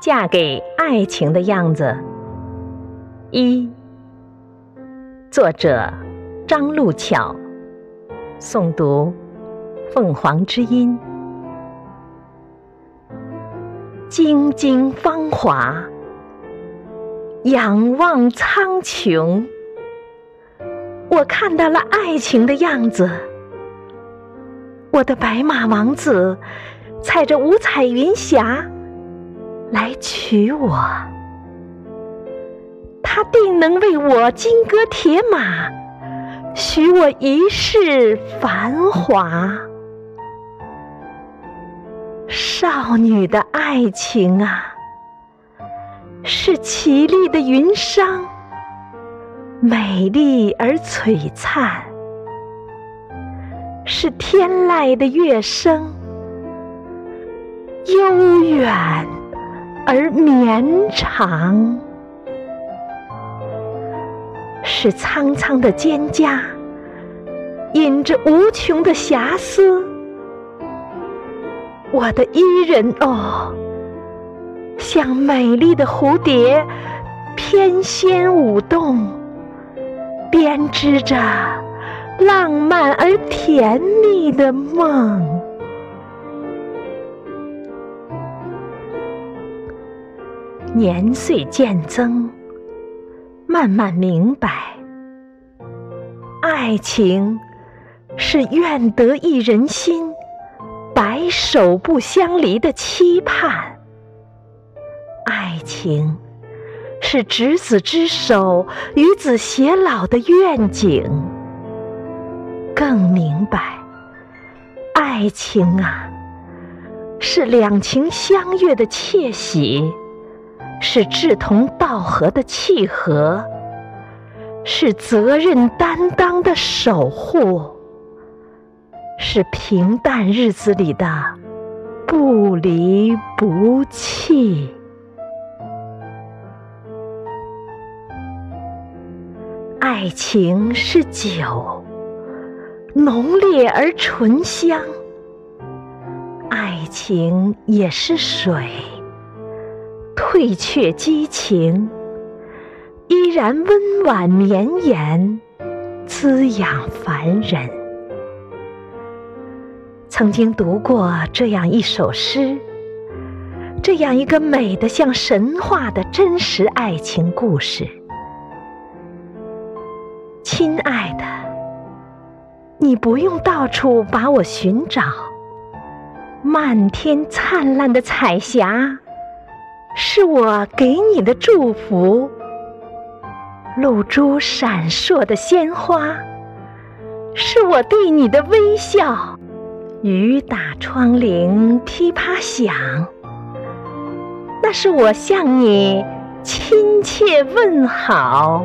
嫁给爱情的样子。一，作者张路巧，诵读凤凰之音。晶晶芳华，仰望苍穹，我看到了爱情的样子。我的白马王子，踩着五彩云霞来娶我，他定能为我金戈铁马，许我一世繁华。少女的爱情啊，是绮丽的云裳，美丽而璀璨。是天籁的乐声，悠远而绵长；是苍苍的蒹葭，引着无穷的遐思。我的伊人哦，像美丽的蝴蝶，翩跹舞动，编织着。浪漫而甜蜜的梦，年岁渐增，慢慢明白，爱情是愿得一人心，白首不相离的期盼；爱情是执子之手，与子偕老的愿景。更明白，爱情啊，是两情相悦的窃喜，是志同道合的契合，是责任担当的守护，是平淡日子里的不离不弃。爱情是酒。浓烈而醇香，爱情也是水，退却激情，依然温婉绵延，滋养凡人。曾经读过这样一首诗，这样一个美得像神话的真实爱情故事，亲爱的。你不用到处把我寻找，漫天灿烂的彩霞是我给你的祝福，露珠闪烁的鲜花是我对你的微笑，雨打窗棂噼啪响，那是我向你亲切问好。